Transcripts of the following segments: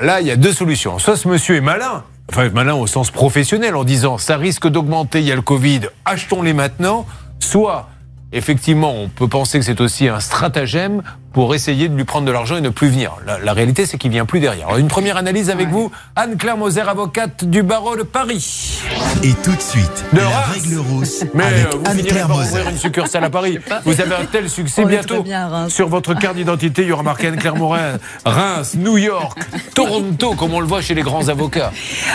Là, il y a deux solutions. Soit ce monsieur est malin, enfin malin au sens professionnel, en disant ça risque d'augmenter, il y a le Covid, achetons-les maintenant. Soit effectivement, on peut penser que c'est aussi un stratagème pour essayer de lui prendre de l'argent et ne plus venir. La, réalité, c'est qu'il vient plus derrière. Alors, une première analyse avec vous, Anne-Claire Moser, avocate du barreau de Paris. Et tout de suite, de la règle rousse. Mais avec euh, vous finirez par ouvrir une succursale à Paris. Vous avez un tel succès bientôt. Sur votre carte d'identité, il y aura marqué Anne-Claire Morin, Reims, New York, Toronto, comme on le voit chez les grands avocats.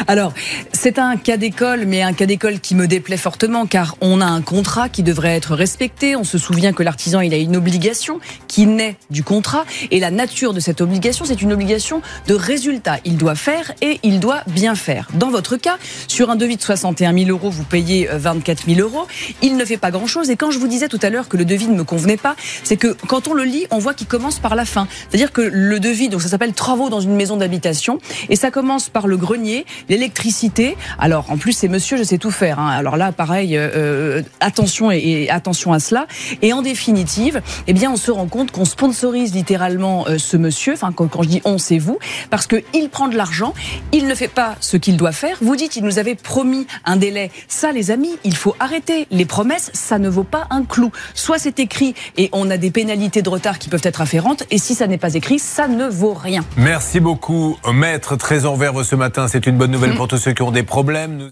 Alors, c'est un cas d'école, mais un cas d'école qui me déplaît fortement, car on a un contrat qui devrait être respecté. On se souvient que l'artisan, il a une obligation qui naît du contrat. Et la nature de cette obligation, c'est une obligation de résultat. Il doit faire et il doit bien faire. Dans votre cas, sur un devis de 61 000 euros, vous payez 24 euh, 000 euros. Il ne fait pas grand-chose. Et quand je vous disais tout à l'heure que le devis ne me convenait pas, c'est que quand on le lit, on voit qu'il commence par la fin. C'est-à-dire que le devis, donc ça s'appelle travaux dans une maison d'habitation, et ça commence par le grenier, l'électricité. Alors en plus, c'est monsieur, je sais tout faire. Hein. Alors là, pareil, euh, euh, attention et, attention à cela. Et en définitive, eh bien, on se rend compte qu'on sponsor sponsorise littéralement euh, ce monsieur, enfin quand, je dis on, c'est vous, parce qu'il prend de l'argent, il ne fait pas ce qu'il doit faire. Vous dites, il nous avait promis un délai. Ça, les amis, il faut arrêter. Les promesses, ça ne vaut pas un clou. Soit c'est écrit et on a des pénalités de retard qui peuvent être afférentes, et si ça n'est pas écrit, ça ne vaut rien. Merci beaucoup, maître. Très en verve ce matin, c'est une bonne nouvelle mm. pour tous ceux qui ont des problèmes.